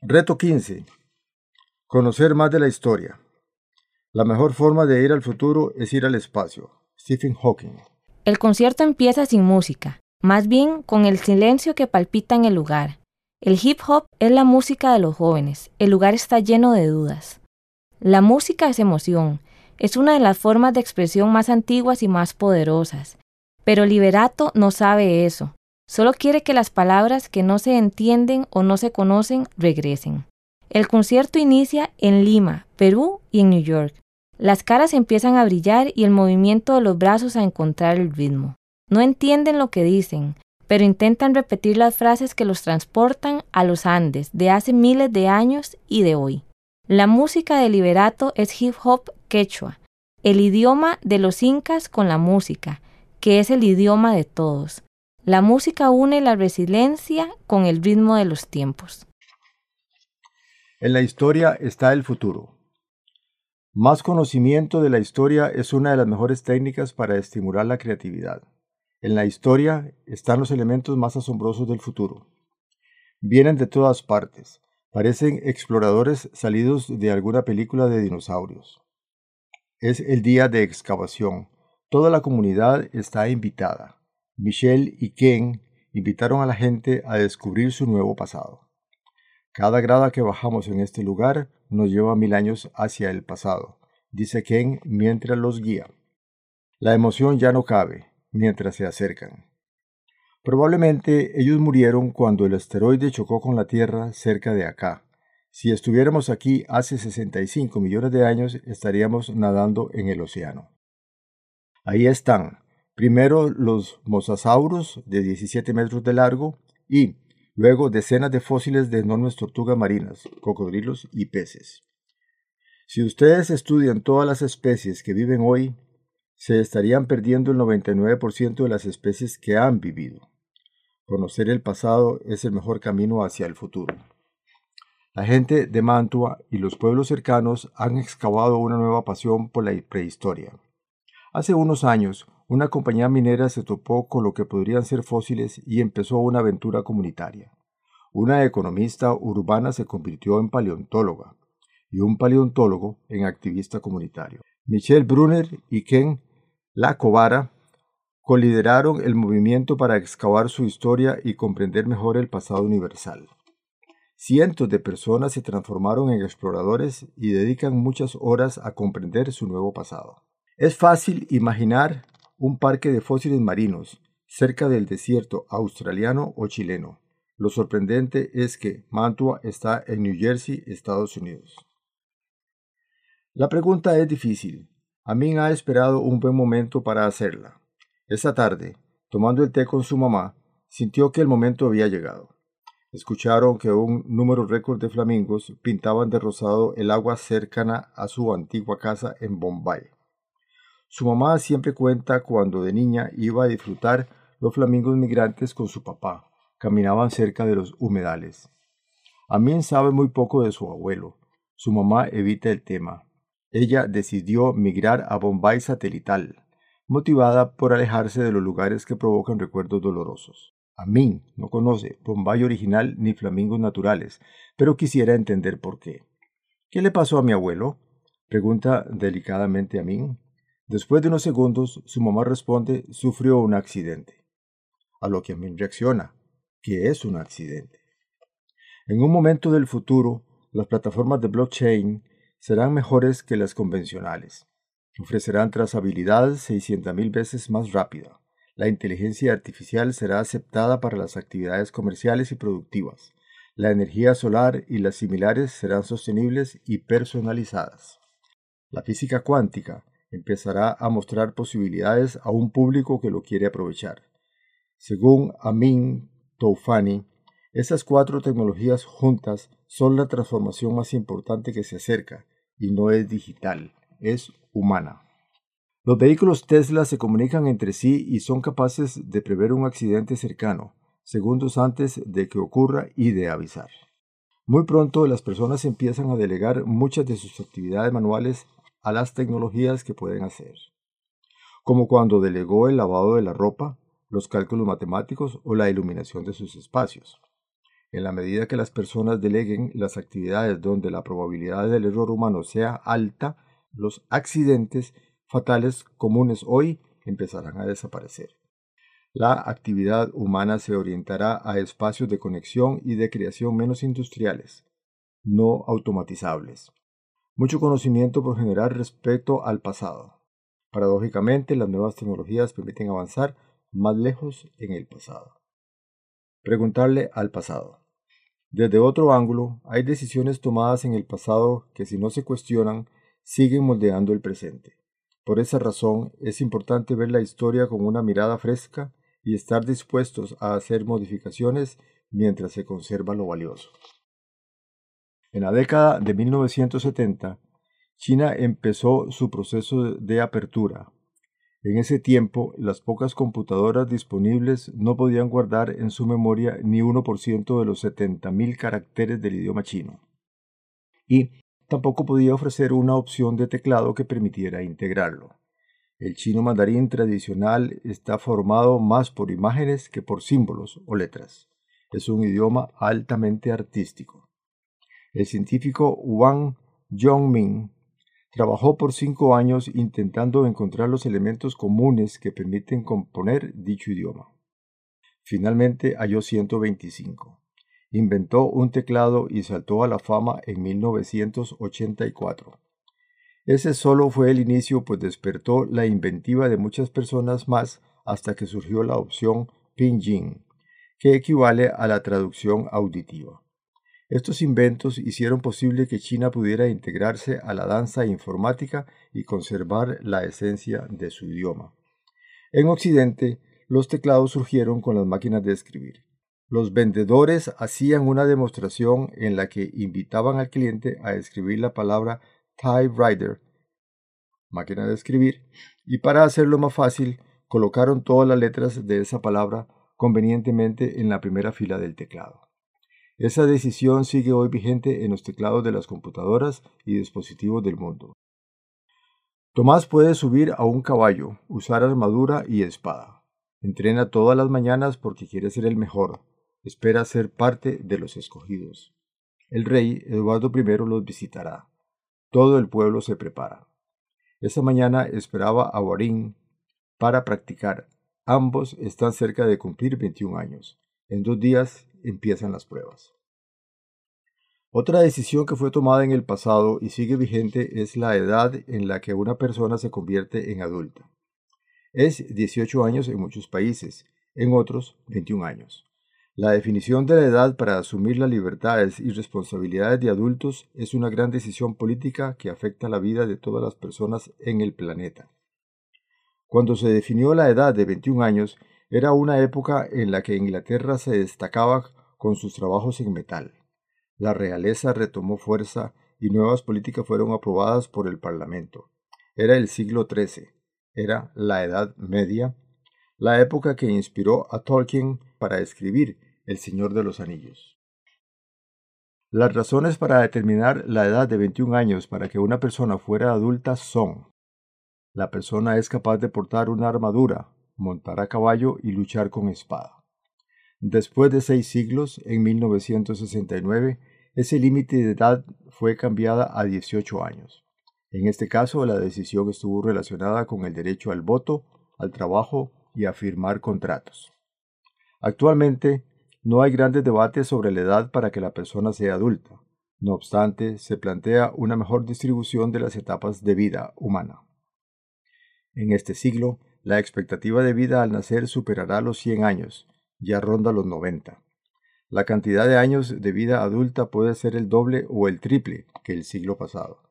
Reto 15. Conocer más de la historia. La mejor forma de ir al futuro es ir al espacio. Stephen Hawking. El concierto empieza sin música, más bien con el silencio que palpita en el lugar. El hip hop es la música de los jóvenes, el lugar está lleno de dudas. La música es emoción, es una de las formas de expresión más antiguas y más poderosas. Pero Liberato no sabe eso, solo quiere que las palabras que no se entienden o no se conocen regresen. El concierto inicia en Lima, Perú y en New York. Las caras empiezan a brillar y el movimiento de los brazos a encontrar el ritmo. No entienden lo que dicen, pero intentan repetir las frases que los transportan a los Andes de hace miles de años y de hoy. La música de Liberato es hip hop quechua, el idioma de los incas con la música, que es el idioma de todos. La música une la resiliencia con el ritmo de los tiempos. En la historia está el futuro. Más conocimiento de la historia es una de las mejores técnicas para estimular la creatividad. En la historia están los elementos más asombrosos del futuro. Vienen de todas partes, parecen exploradores salidos de alguna película de dinosaurios. Es el día de excavación. Toda la comunidad está invitada. Michelle y Ken invitaron a la gente a descubrir su nuevo pasado. Cada grada que bajamos en este lugar nos lleva mil años hacia el pasado, dice Ken mientras los guía. La emoción ya no cabe mientras se acercan. Probablemente ellos murieron cuando el asteroide chocó con la Tierra cerca de acá. Si estuviéramos aquí hace 65 millones de años, estaríamos nadando en el océano. Ahí están, primero los mosasaurus de 17 metros de largo y luego decenas de fósiles de enormes tortugas marinas, cocodrilos y peces. Si ustedes estudian todas las especies que viven hoy, se estarían perdiendo el 99% de las especies que han vivido. Conocer el pasado es el mejor camino hacia el futuro. La gente de Mantua y los pueblos cercanos han excavado una nueva pasión por la prehistoria. Hace unos años, una compañía minera se topó con lo que podrían ser fósiles y empezó una aventura comunitaria. Una economista urbana se convirtió en paleontóloga y un paleontólogo en activista comunitario. Michelle Brunner y Ken Lacovara colideraron el movimiento para excavar su historia y comprender mejor el pasado universal. Cientos de personas se transformaron en exploradores y dedican muchas horas a comprender su nuevo pasado. Es fácil imaginar un parque de fósiles marinos cerca del desierto australiano o chileno. Lo sorprendente es que Mantua está en New Jersey, Estados Unidos. La pregunta es difícil. Amin ha esperado un buen momento para hacerla. Esa tarde, tomando el té con su mamá, sintió que el momento había llegado. Escucharon que un número récord de flamingos pintaban de rosado el agua cercana a su antigua casa en Bombay. Su mamá siempre cuenta cuando de niña iba a disfrutar los flamingos migrantes con su papá. Caminaban cerca de los humedales. Amin sabe muy poco de su abuelo. Su mamá evita el tema. Ella decidió migrar a Bombay satelital, motivada por alejarse de los lugares que provocan recuerdos dolorosos. Amin no conoce Bombay original ni flamingos naturales, pero quisiera entender por qué. ¿Qué le pasó a mi abuelo? pregunta delicadamente Amin. Después de unos segundos, su mamá responde, sufrió un accidente. A lo que Amin reacciona, ¿qué es un accidente? En un momento del futuro, las plataformas de blockchain serán mejores que las convencionales. Ofrecerán trazabilidad 600.000 veces más rápida. La inteligencia artificial será aceptada para las actividades comerciales y productivas. La energía solar y las similares serán sostenibles y personalizadas. La física cuántica empezará a mostrar posibilidades a un público que lo quiere aprovechar. Según Amin Toufani, estas cuatro tecnologías juntas son la transformación más importante que se acerca y no es digital, es humana. Los vehículos Tesla se comunican entre sí y son capaces de prever un accidente cercano, segundos antes de que ocurra y de avisar. Muy pronto las personas empiezan a delegar muchas de sus actividades manuales a las tecnologías que pueden hacer, como cuando delegó el lavado de la ropa, los cálculos matemáticos o la iluminación de sus espacios. En la medida que las personas deleguen las actividades donde la probabilidad del error humano sea alta, los accidentes fatales comunes hoy empezarán a desaparecer. La actividad humana se orientará a espacios de conexión y de creación menos industriales, no automatizables. Mucho conocimiento por generar respecto al pasado. Paradójicamente, las nuevas tecnologías permiten avanzar más lejos en el pasado. Preguntarle al pasado. Desde otro ángulo, hay decisiones tomadas en el pasado que si no se cuestionan, siguen moldeando el presente. Por esa razón, es importante ver la historia con una mirada fresca y estar dispuestos a hacer modificaciones mientras se conserva lo valioso. En la década de 1970, China empezó su proceso de apertura. En ese tiempo, las pocas computadoras disponibles no podían guardar en su memoria ni 1% de los 70.000 caracteres del idioma chino. Y tampoco podía ofrecer una opción de teclado que permitiera integrarlo. El chino mandarín tradicional está formado más por imágenes que por símbolos o letras. Es un idioma altamente artístico. El científico Wang Yongming trabajó por cinco años intentando encontrar los elementos comunes que permiten componer dicho idioma. Finalmente halló 125. Inventó un teclado y saltó a la fama en 1984. Ese solo fue el inicio, pues despertó la inventiva de muchas personas más hasta que surgió la opción Pinyin, que equivale a la traducción auditiva. Estos inventos hicieron posible que China pudiera integrarse a la danza informática y conservar la esencia de su idioma. En Occidente, los teclados surgieron con las máquinas de escribir. Los vendedores hacían una demostración en la que invitaban al cliente a escribir la palabra typewriter, máquina de escribir, y para hacerlo más fácil, colocaron todas las letras de esa palabra convenientemente en la primera fila del teclado. Esa decisión sigue hoy vigente en los teclados de las computadoras y dispositivos del mundo. Tomás puede subir a un caballo, usar armadura y espada. Entrena todas las mañanas porque quiere ser el mejor, espera ser parte de los escogidos. El rey Eduardo I los visitará. Todo el pueblo se prepara. Esa mañana esperaba a Warín para practicar. Ambos están cerca de cumplir 21 años. En dos días empiezan las pruebas. Otra decisión que fue tomada en el pasado y sigue vigente es la edad en la que una persona se convierte en adulta. Es 18 años en muchos países, en otros 21 años. La definición de la edad para asumir las libertades y responsabilidades de adultos es una gran decisión política que afecta la vida de todas las personas en el planeta. Cuando se definió la edad de 21 años, era una época en la que Inglaterra se destacaba con sus trabajos en metal. La realeza retomó fuerza y nuevas políticas fueron aprobadas por el Parlamento. Era el siglo XIII, era la Edad Media, la época que inspiró a Tolkien para escribir el Señor de los Anillos. Las razones para determinar la edad de 21 años para que una persona fuera adulta son la persona es capaz de portar una armadura, montar a caballo y luchar con espada. Después de seis siglos, en 1969, ese límite de edad fue cambiada a 18 años. En este caso, la decisión estuvo relacionada con el derecho al voto, al trabajo y a firmar contratos. Actualmente, no hay grandes debates sobre la edad para que la persona sea adulta. No obstante, se plantea una mejor distribución de las etapas de vida humana. En este siglo, la expectativa de vida al nacer superará los 100 años, ya ronda los 90. La cantidad de años de vida adulta puede ser el doble o el triple que el siglo pasado.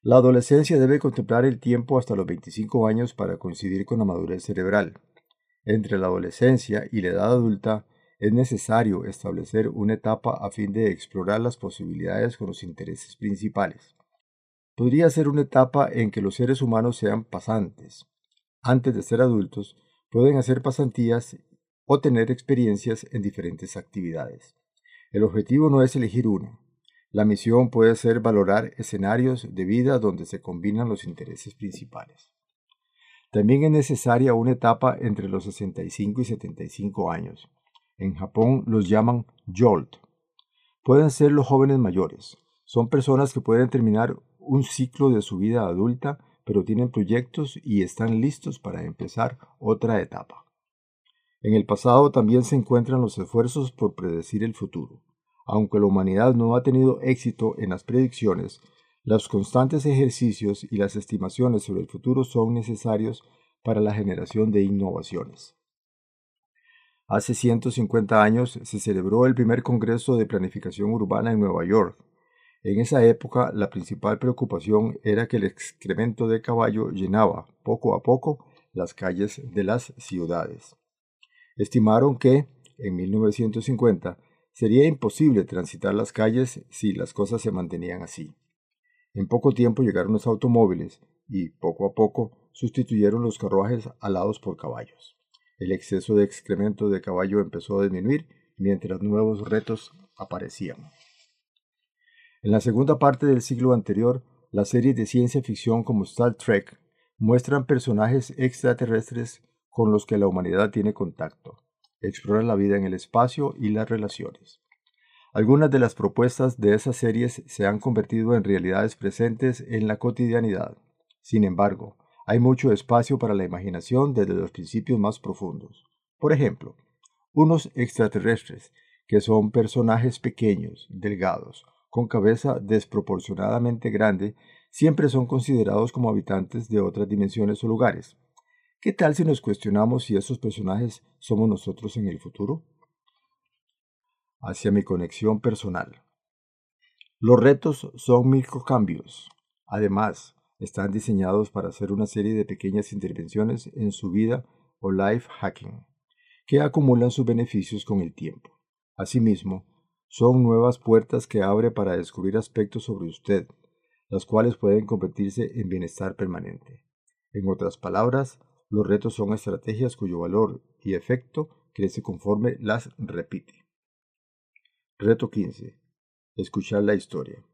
La adolescencia debe contemplar el tiempo hasta los 25 años para coincidir con la madurez cerebral. Entre la adolescencia y la edad adulta es necesario establecer una etapa a fin de explorar las posibilidades con los intereses principales. Podría ser una etapa en que los seres humanos sean pasantes. Antes de ser adultos, pueden hacer pasantías o tener experiencias en diferentes actividades. El objetivo no es elegir una. La misión puede ser valorar escenarios de vida donde se combinan los intereses principales. También es necesaria una etapa entre los 65 y 75 años, En Japón los llaman Jolt. Pueden ser los jóvenes mayores. Son personas que pueden terminar un ciclo de su vida adulta, pero tienen proyectos y están listos para empezar otra etapa. En el pasado también se encuentran los esfuerzos por predecir el futuro. Aunque la humanidad no ha tenido éxito en las predicciones, los constantes ejercicios y las estimaciones sobre el futuro son necesarios para la generación de innovaciones. Hace 150 años se celebró el primer Congreso de Planificación Urbana en Nueva York. En esa época la principal preocupación era que el excremento de caballo llenaba poco a poco las calles de las ciudades. Estimaron que, en 1950, sería imposible transitar las calles si las cosas se mantenían así. En poco tiempo llegaron los automóviles y, poco a poco, sustituyeron los carruajes alados por caballos. El exceso de excremento de caballo empezó a disminuir mientras nuevos retos aparecían. En la segunda parte del siglo anterior, las series de ciencia ficción como Star Trek muestran personajes extraterrestres con los que la humanidad tiene contacto. Exploran la vida en el espacio y las relaciones. Algunas de las propuestas de esas series se han convertido en realidades presentes en la cotidianidad. Sin embargo, hay mucho espacio para la imaginación desde los principios más profundos. Por ejemplo, unos extraterrestres, que son personajes pequeños, delgados, con cabeza desproporcionadamente grande, siempre son considerados como habitantes de otras dimensiones o lugares. ¿Qué tal si nos cuestionamos si esos personajes somos nosotros en el futuro? hacia mi conexión personal. Los retos son microcambios. Además, están diseñados para hacer una serie de pequeñas intervenciones en su vida o life hacking, que acumulan sus beneficios con el tiempo. Asimismo, son nuevas puertas que abre para descubrir aspectos sobre usted, las cuales pueden convertirse en bienestar permanente. En otras palabras, los retos son estrategias cuyo valor y efecto crece conforme las repite. Reto 15. Escuchar la historia.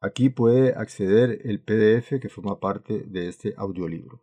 Aquí puede acceder el PDF que forma parte de este audiolibro.